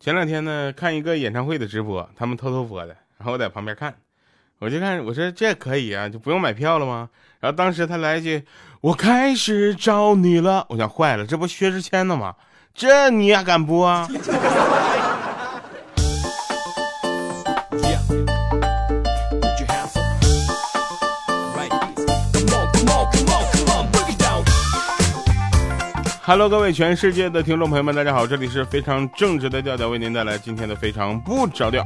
前两天呢，看一个演唱会的直播，他们偷偷播的，然后我在旁边看，我就看，我说这可以啊，就不用买票了吗？然后当时他来一句：“我开始找你了。”我想坏了，这不薛之谦的吗？这你也敢播啊？Hello，各位全世界的听众朋友们，大家好，这里是非常正直的调调，为您带来今天的非常不着调。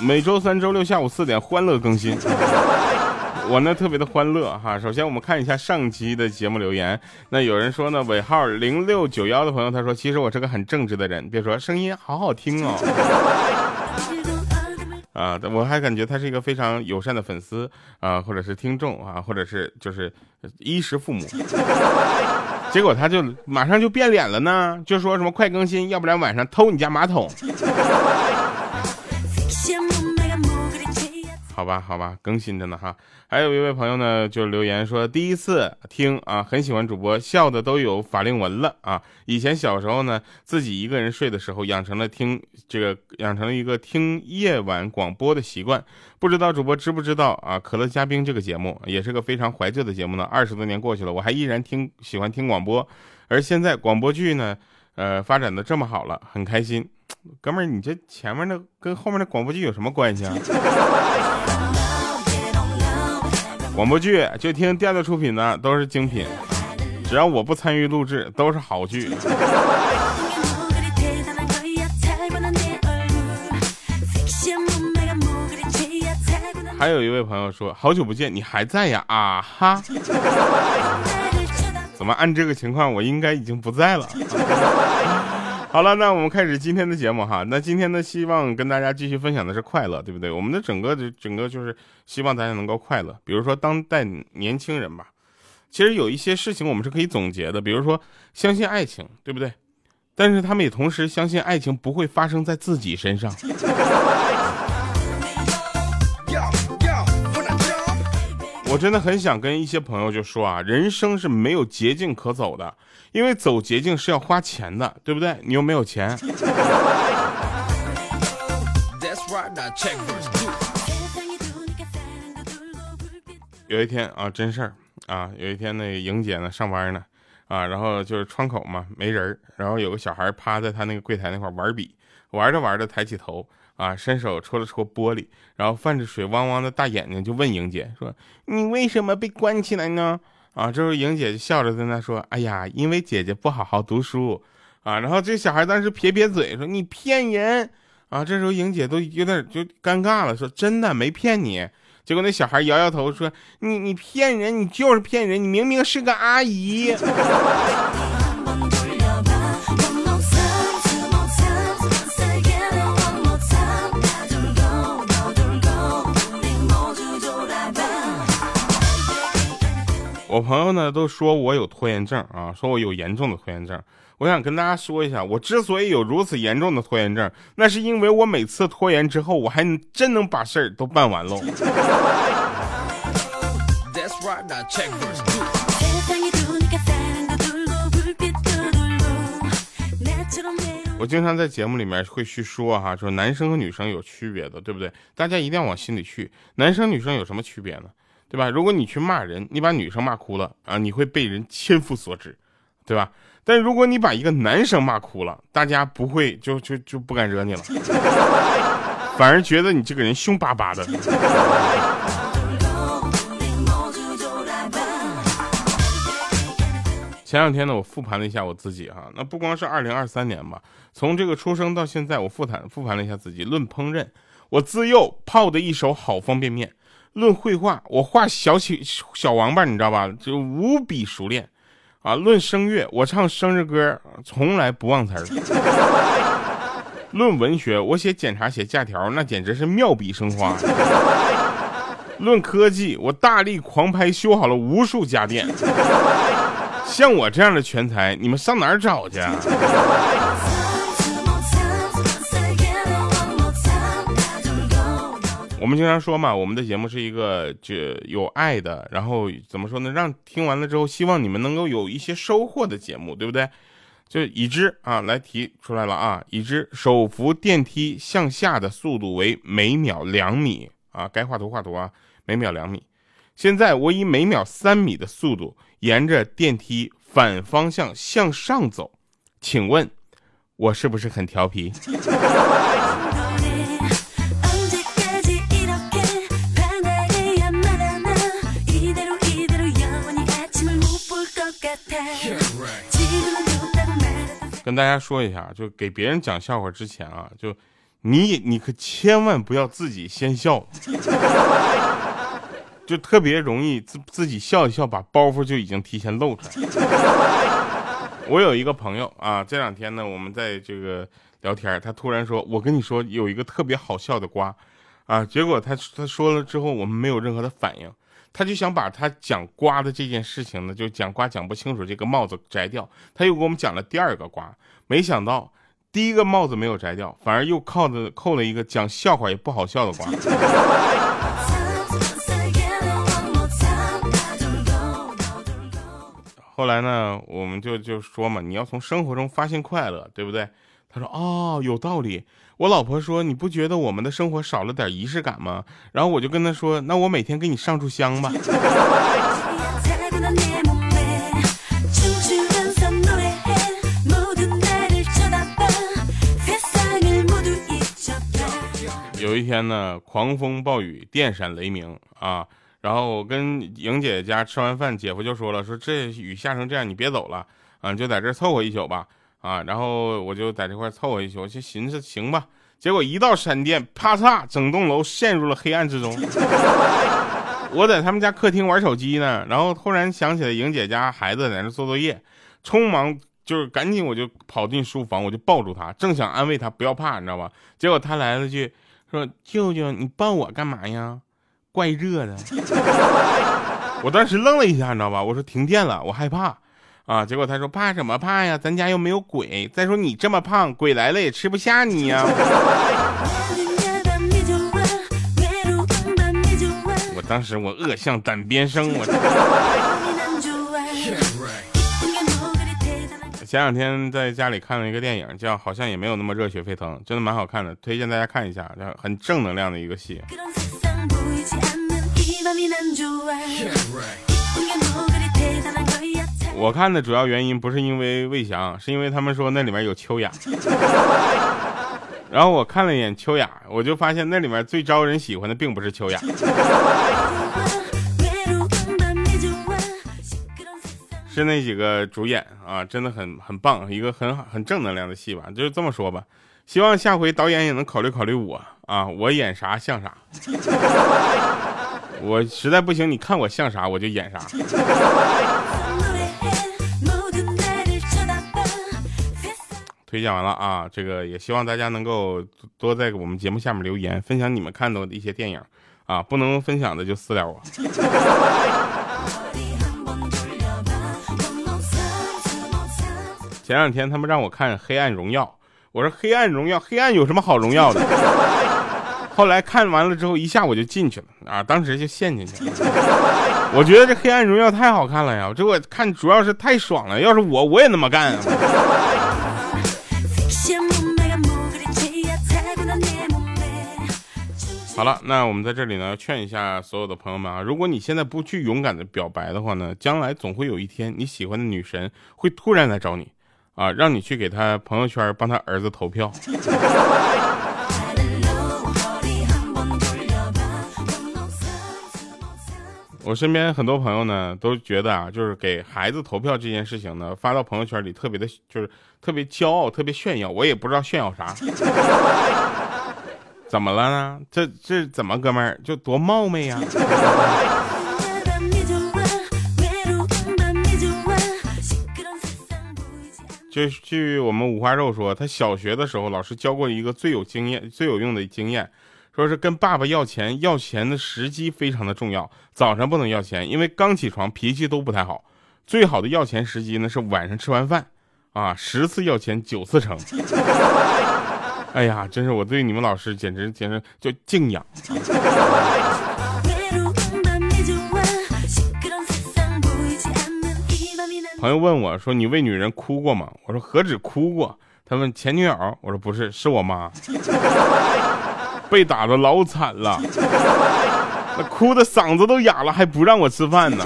每周三、周六下午四点欢乐更新，我呢特别的欢乐哈。首先我们看一下上期的节目留言，那有人说呢，尾号零六九幺的朋友他说，其实我是个很正直的人，别说声音好好听哦。啊，我还感觉他是一个非常友善的粉丝啊，或者是听众啊，或者是就是衣食父母。结果他就马上就变脸了呢，就说什么快更新，要不然晚上偷你家马桶。好吧，好吧，更新着呢哈。还有一位朋友呢，就留言说第一次听啊，很喜欢主播，笑的都有法令纹了啊。以前小时候呢，自己一个人睡的时候，养成了听这个，养成了一个听夜晚广播的习惯。不知道主播知不知道啊？可乐嘉宾这个节目也是个非常怀旧的节目呢。二十多年过去了，我还依然听喜欢听广播。而现在广播剧呢，呃，发展的这么好了，很开心。哥们儿，你这前面的跟后面的广播剧有什么关系啊？广播剧就听调调出品的都是精品，只要我不参与录制，都是好剧。还有一位朋友说：“好久不见，你还在呀？”啊哈！怎么按这个情况，我应该已经不在了。好了，那我们开始今天的节目哈。那今天呢，希望跟大家继续分享的是快乐，对不对？我们的整个的整个就是希望大家能够快乐。比如说当代年轻人吧，其实有一些事情我们是可以总结的，比如说相信爱情，对不对？但是他们也同时相信爱情不会发生在自己身上。我真的很想跟一些朋友就说啊，人生是没有捷径可走的，因为走捷径是要花钱的，对不对？你又没有钱。有一天啊，真事儿啊，有一天那个莹姐呢上班呢，啊，然后就是窗口嘛没人然后有个小孩趴在他那个柜台那块玩笔，玩着玩着抬起头。啊，伸手戳了戳玻璃，然后泛着水汪汪的大眼睛就问莹姐说：“你为什么被关起来呢？”啊，这时候莹姐就笑着在那说：“哎呀，因为姐姐不好好读书。”啊，然后这小孩当时撇撇嘴说：“你骗人！”啊，这时候莹姐都有点就尴尬了，说：“真的没骗你。”结果那小孩摇摇头说：“你你骗人，你就是骗人，你明明是个阿姨。” 我朋友呢都说我有拖延症啊，说我有严重的拖延症。我想跟大家说一下，我之所以有如此严重的拖延症，那是因为我每次拖延之后，我还真能把事儿都办完喽。我经常在节目里面会去说哈，说男生和女生有区别的，对不对？大家一定要往心里去。男生女生有什么区别呢？对吧？如果你去骂人，你把女生骂哭了啊，你会被人千夫所指，对吧？但如果你把一个男生骂哭了，大家不会就就就不敢惹你了，反而觉得你这个人凶巴巴的。前两天呢，我复盘了一下我自己哈，那不光是二零二三年吧，从这个出生到现在，我复盘复盘了一下自己。论烹饪，我自幼泡的一手好方便面。论绘画，我画小小小王八，你知道吧？就无比熟练，啊！论声乐，我唱生日歌从来不忘词儿。论文学，我写检查写假条，那简直是妙笔生花。论科技，我大力狂拍修好了无数家电。像我这样的全才，你们上哪儿找去啊？我们经常说嘛，我们的节目是一个就有爱的，然后怎么说呢？让听完了之后，希望你们能够有一些收获的节目，对不对？就已知啊，来提出来了啊，已知手扶电梯向下的速度为每秒两米啊，该画图画图啊，每秒两米。现在我以每秒三米的速度沿着电梯反方向向上走，请问，我是不是很调皮？跟大家说一下，就给别人讲笑话之前啊，就你你可千万不要自己先笑，就特别容易自自己笑一笑，把包袱就已经提前露出来。我有一个朋友啊，这两天呢，我们在这个聊天，他突然说：“我跟你说有一个特别好笑的瓜啊。”结果他他说了之后，我们没有任何的反应。他就想把他讲瓜的这件事情呢，就讲瓜讲不清楚这个帽子摘掉。他又给我们讲了第二个瓜，没想到第一个帽子没有摘掉，反而又靠着扣了一个讲笑话也不好笑的瓜。后来呢，我们就就说嘛，你要从生活中发现快乐，对不对？他说哦，有道理。我老婆说：“你不觉得我们的生活少了点仪式感吗？”然后我就跟她说：“那我每天给你上炷香吧。”有一天呢，狂风暴雨，电闪雷鸣啊！然后我跟莹姐家吃完饭，姐夫就说了：“说这雨下成这样，你别走了啊，就在这凑合一宿吧。”啊，然后我就在这块凑合一宿，我就寻思行吧。结果一道闪电，啪嚓，整栋楼陷入了黑暗之中。我在他们家客厅玩手机呢，然后突然想起来莹姐家孩子在那做作业，匆忙就是赶紧我就跑进书房，我就抱住他，正想安慰他不要怕，你知道吧？结果他来了句说：“舅舅，你抱我干嘛呀？怪热的。” 我当时愣了一下，你知道吧？我说停电了，我害怕。啊！结果他说怕什么怕呀？咱家又没有鬼。再说你这么胖，鬼来了也吃不下你呀。我当时我恶向胆边生。我 前两天在家里看了一个电影，叫好像也没有那么热血沸腾，真的蛮好看的，推荐大家看一下，很正能量的一个戏。我看的主要原因不是因为魏翔，是因为他们说那里面有秋雅。然后我看了一眼秋雅，我就发现那里面最招人喜欢的并不是秋雅，是那几个主演啊，真的很很棒，一个很很正能量的戏吧，就是这么说吧。希望下回导演也能考虑考虑我啊，我演啥像啥。我实在不行，你看我像啥我就演啥。推荐完了啊，这个也希望大家能够多在我们节目下面留言，分享你们看到的一些电影啊，不能分享的就私聊我。前两天他们让我看《黑暗荣耀》，我说《黑暗荣耀》黑暗有什么好荣耀的？后来看完了之后，一下我就进去了啊，当时就陷进去了。我觉得这《黑暗荣耀》太好看了呀，这我看主要是太爽了，要是我我也那么干啊。好了，那我们在这里呢，劝一下所有的朋友们啊，如果你现在不去勇敢的表白的话呢，将来总会有一天你喜欢的女神会突然来找你，啊，让你去给她朋友圈帮她儿子投票。我身边很多朋友呢都觉得啊，就是给孩子投票这件事情呢，发到朋友圈里特别的，就是特别骄傲，特别炫耀。我也不知道炫耀啥。怎么了呢？这这怎么哥们儿就多冒昧呀？就据我们五花肉说，他小学的时候老师教过一个最有经验、最有用的经验，说是跟爸爸要钱，要钱的时机非常的重要。早上不能要钱，因为刚起床脾气都不太好。最好的要钱时机呢是晚上吃完饭，啊，十次要钱九次成。哎呀，真是我对你们老师简直简直就敬仰。朋 朋友问我说：“你为女人哭过吗？”我说：“何止哭过。”他问前女友，我说：“不是，是我妈，被打的老惨了，那哭的嗓子都哑了，还不让我吃饭呢。”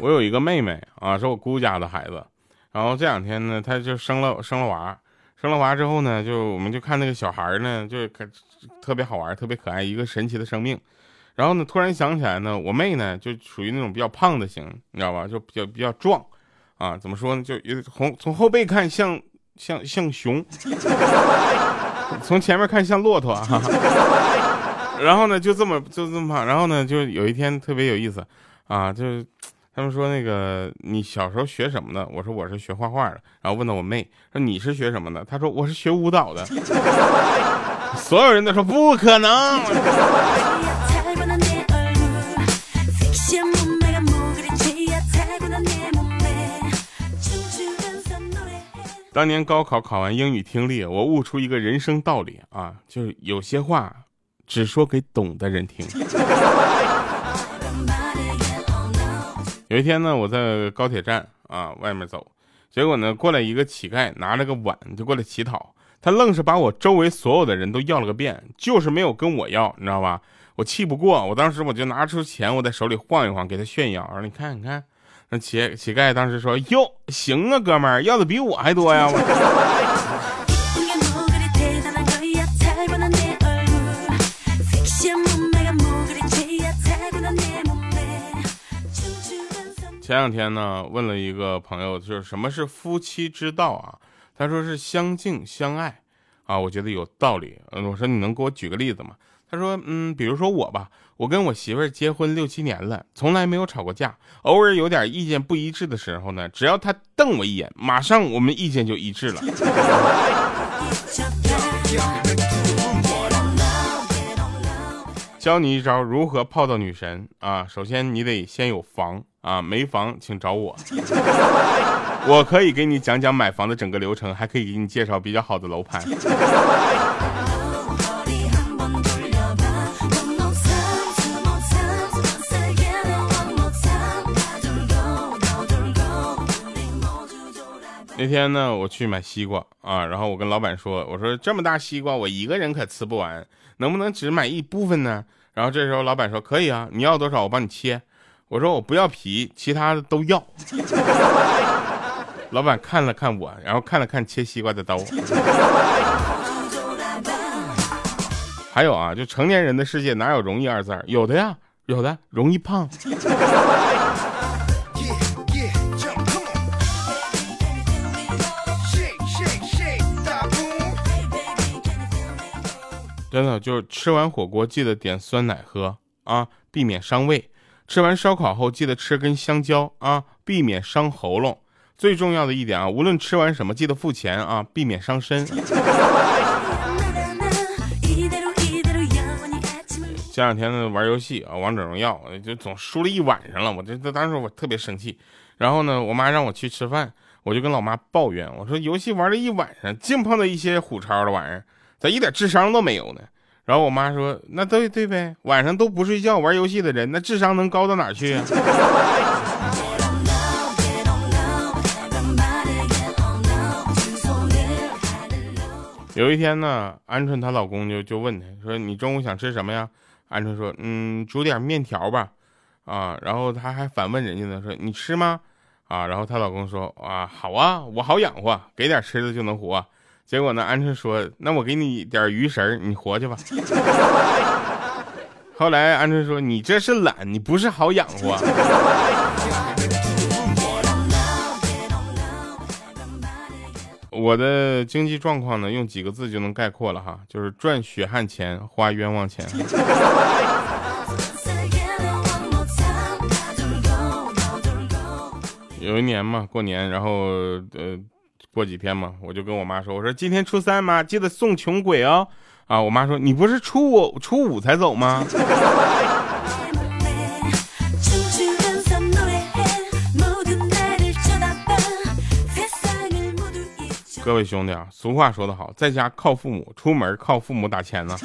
我有一个妹妹啊，是我姑家的孩子，然后这两天呢，她就生了生了娃，生了娃之后呢，就我们就看那个小孩呢，就可特别好玩，特别可爱，一个神奇的生命。然后呢，突然想起来呢，我妹呢就属于那种比较胖的型，你知道吧？就比较比较壮，啊，怎么说呢？就从从后背看像像像熊，从前面看像骆驼。然后呢，就这么就这么胖。然后呢，就有一天特别有意思，啊，就。他们说那个你小时候学什么的？我说我是学画画的。然后问到我妹说你是学什么的？她说我是学舞蹈的。所有人都说不可能。当年高考考完英语听力，我悟出一个人生道理啊，就是有些话只说给懂的人听。有一天呢，我在高铁站啊外面走，结果呢过来一个乞丐，拿了个碗就过来乞讨，他愣是把我周围所有的人都要了个遍，就是没有跟我要，你知道吧？我气不过，我当时我就拿出钱，我在手里晃一晃，给他炫耀，说你看你看，那乞乞丐当时说哟，行啊，哥们儿要的比我还多呀。前两天呢，问了一个朋友，就是什么是夫妻之道啊？他说是相敬相爱啊，我觉得有道理。嗯，我说你能给我举个例子吗？他说，嗯，比如说我吧，我跟我媳妇儿结婚六七年了，从来没有吵过架，偶尔有点意见不一致的时候呢，只要他瞪我一眼，马上我们意见就一致了。教你一招如何泡到女神啊！首先你得先有房啊，没房请找我，我可以给你讲讲买房的整个流程，还可以给你介绍比较好的楼盘。那天呢，我去买西瓜啊，然后我跟老板说：“我说这么大西瓜，我一个人可吃不完，能不能只买一部分呢？”然后这时候老板说：“可以啊，你要多少我帮你切。”我说：“我不要皮，其他的都要。”老板看了看我，然后看了看切西瓜的刀。还有啊，就成年人的世界哪有容易二字？有的呀，有的容易胖。真的就是吃完火锅记得点酸奶喝啊，避免伤胃；吃完烧烤后记得吃根香蕉啊，避免伤喉咙。最重要的一点啊，无论吃完什么记得付钱啊，避免伤身。前两天呢玩游戏啊，王者荣耀就总输了一晚上了，我这当时我特别生气。然后呢，我妈让我去吃饭，我就跟老妈抱怨，我说游戏玩了一晚上，净碰到一些虎超的玩意儿。咋一点智商都没有呢？然后我妈说：“那对对呗，晚上都不睡觉玩游戏的人，那智商能高到哪去啊？” 有一天呢，鹌鹑她老公就就问她说：“你中午想吃什么呀？”鹌鹑说：“嗯，煮点面条吧。”啊，然后她还反问人家呢，说：“你吃吗？”啊，然后她老公说：“啊，好啊，我好养活，给点吃的就能活。”结果呢？鹌鹑说：“那我给你点鱼食你活去吧。” 后来鹌鹑说：“你这是懒，你不是好养活。” 我的经济状况呢，用几个字就能概括了哈，就是赚血汗钱，花冤枉钱。有一年嘛，过年，然后呃。过几天嘛，我就跟我妈说：“我说今天初三嘛，记得送穷鬼哦。”啊，我妈说：“你不是初五初五才走吗？”各位兄弟啊，俗话说得好，在家靠父母，出门靠父母打钱呢。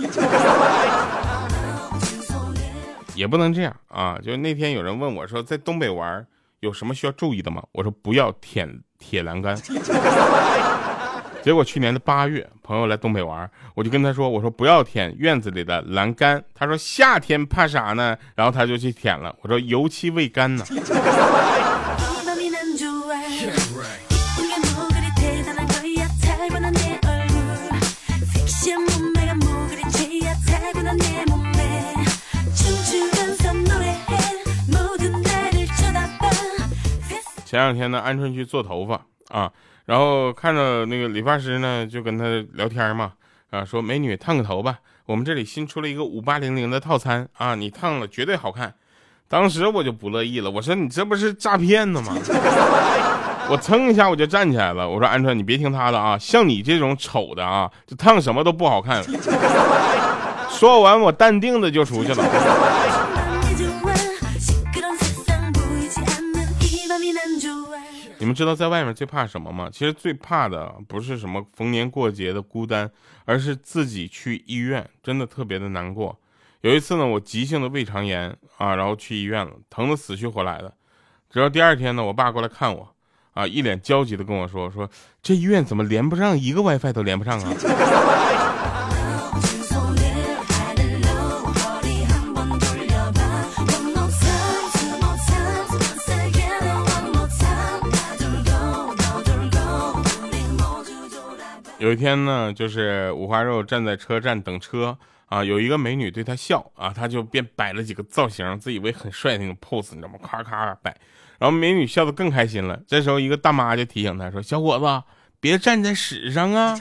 也不能这样啊！就那天有人问我说，在东北玩有什么需要注意的吗？我说不要舔铁栏杆。结果去年的八月，朋友来东北玩，我就跟他说，我说不要舔院子里的栏杆。他说夏天怕啥呢？然后他就去舔了。我说油漆未干呢。前两天呢，鹌鹑去做头发啊，然后看着那个理发师呢，就跟他聊天嘛，啊，说美女烫个头吧，我们这里新出了一个五八零零的套餐啊，你烫了绝对好看。当时我就不乐意了，我说你这不是诈骗呢吗？我蹭一下我就站起来了，我说鹌鹑你别听他的啊，像你这种丑的啊，就烫什么都不好看。说完我淡定的就出去了。知道在外面最怕什么吗？其实最怕的不是什么逢年过节的孤单，而是自己去医院，真的特别的难过。有一次呢，我急性的胃肠炎啊，然后去医院了，疼得死去活来的。直到第二天呢，我爸过来看我，啊，一脸焦急的跟我说：“说这医院怎么连不上一个 WiFi 都连不上啊？” 有一天呢，就是五花肉站在车站等车啊，有一个美女对他笑啊，他就便摆了几个造型，自以为很帅那种 pose，你知道吗？咔咔摆，然后美女笑得更开心了。这时候一个大妈就提醒他说：“小伙子，别站在屎上啊。”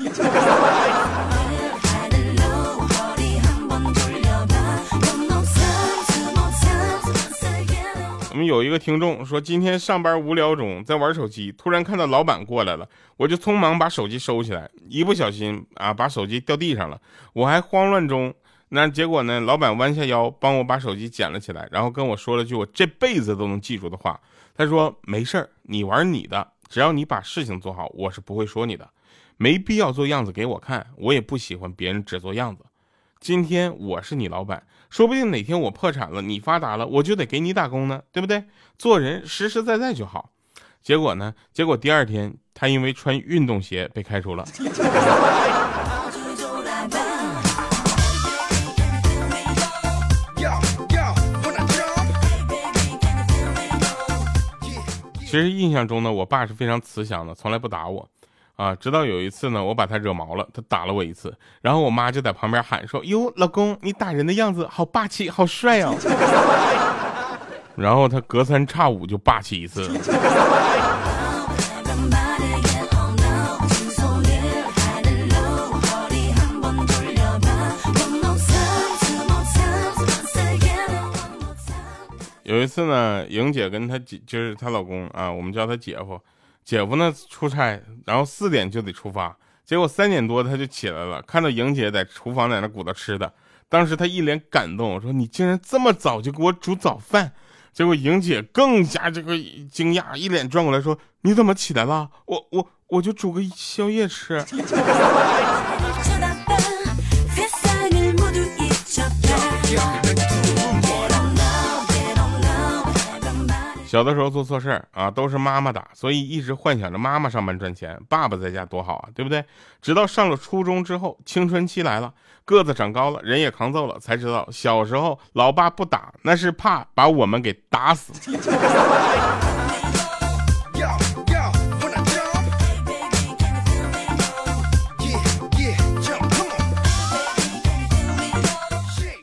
我们有一个听众说，今天上班无聊中，在玩手机，突然看到老板过来了，我就匆忙把手机收起来，一不小心啊，把手机掉地上了。我还慌乱中，那结果呢？老板弯下腰帮我把手机捡了起来，然后跟我说了句我这辈子都能记住的话。他说：“没事儿，你玩你的，只要你把事情做好，我是不会说你的。没必要做样子给我看，我也不喜欢别人只做样子。今天我是你老板。”说不定哪天我破产了，你发达了，我就得给你打工呢，对不对？做人实实在在就好。结果呢？结果第二天他因为穿运动鞋被开除了。其实印象中呢，我爸是非常慈祥的，从来不打我。啊，直到有一次呢，我把他惹毛了，他打了我一次，然后我妈就在旁边喊说：“哟，老公，你打人的样子好霸气，好帅哦。”然后他隔三差五就霸气一次。有一次呢，莹姐跟她姐就是她老公啊，我们叫他姐夫。姐夫呢出差，然后四点就得出发，结果三点多他就起来了，看到莹姐在厨房在那鼓捣吃的，当时他一脸感动，我说你竟然这么早就给我煮早饭，结果莹姐更加这个惊讶，一脸转过来说你怎么起来了？我我我就煮个宵夜吃。小的时候做错事啊，都是妈妈打，所以一直幻想着妈妈上班赚钱，爸爸在家多好啊，对不对？直到上了初中之后，青春期来了，个子长高了，人也扛揍了，才知道小时候老爸不打，那是怕把我们给打死。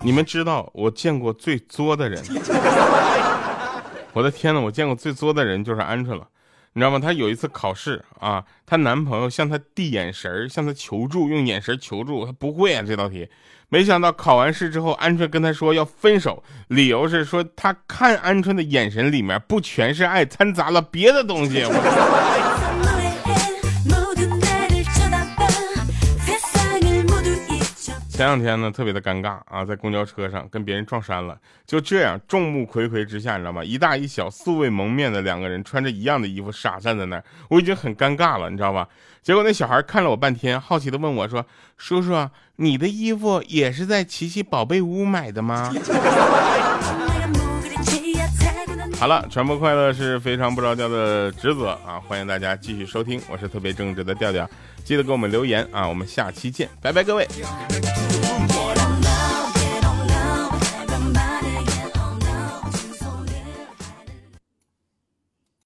你们知道我见过最作的人？我的天呐，我见过最作的人就是鹌鹑了，你知道吗？她有一次考试啊，她男朋友向她递眼神向她求助，用眼神求助，她不会啊这道题。没想到考完试之后，鹌鹑跟她说要分手，理由是说她看鹌鹑的眼神里面不全是爱，掺杂了别的东西。前两天呢，特别的尴尬啊，在公交车上跟别人撞衫了。就这样，众目睽睽之下，你知道吗？一大一小，素未蒙面的两个人，穿着一样的衣服，傻站在那儿，我已经很尴尬了，你知道吧？结果那小孩看了我半天，好奇的问我说：“叔叔，你的衣服也是在琪琪宝贝屋买的吗？” 好了，传播快乐是非常不着调的职责啊！欢迎大家继续收听，我是特别正直的调调，记得给我们留言啊！我们下期见，拜拜，各位。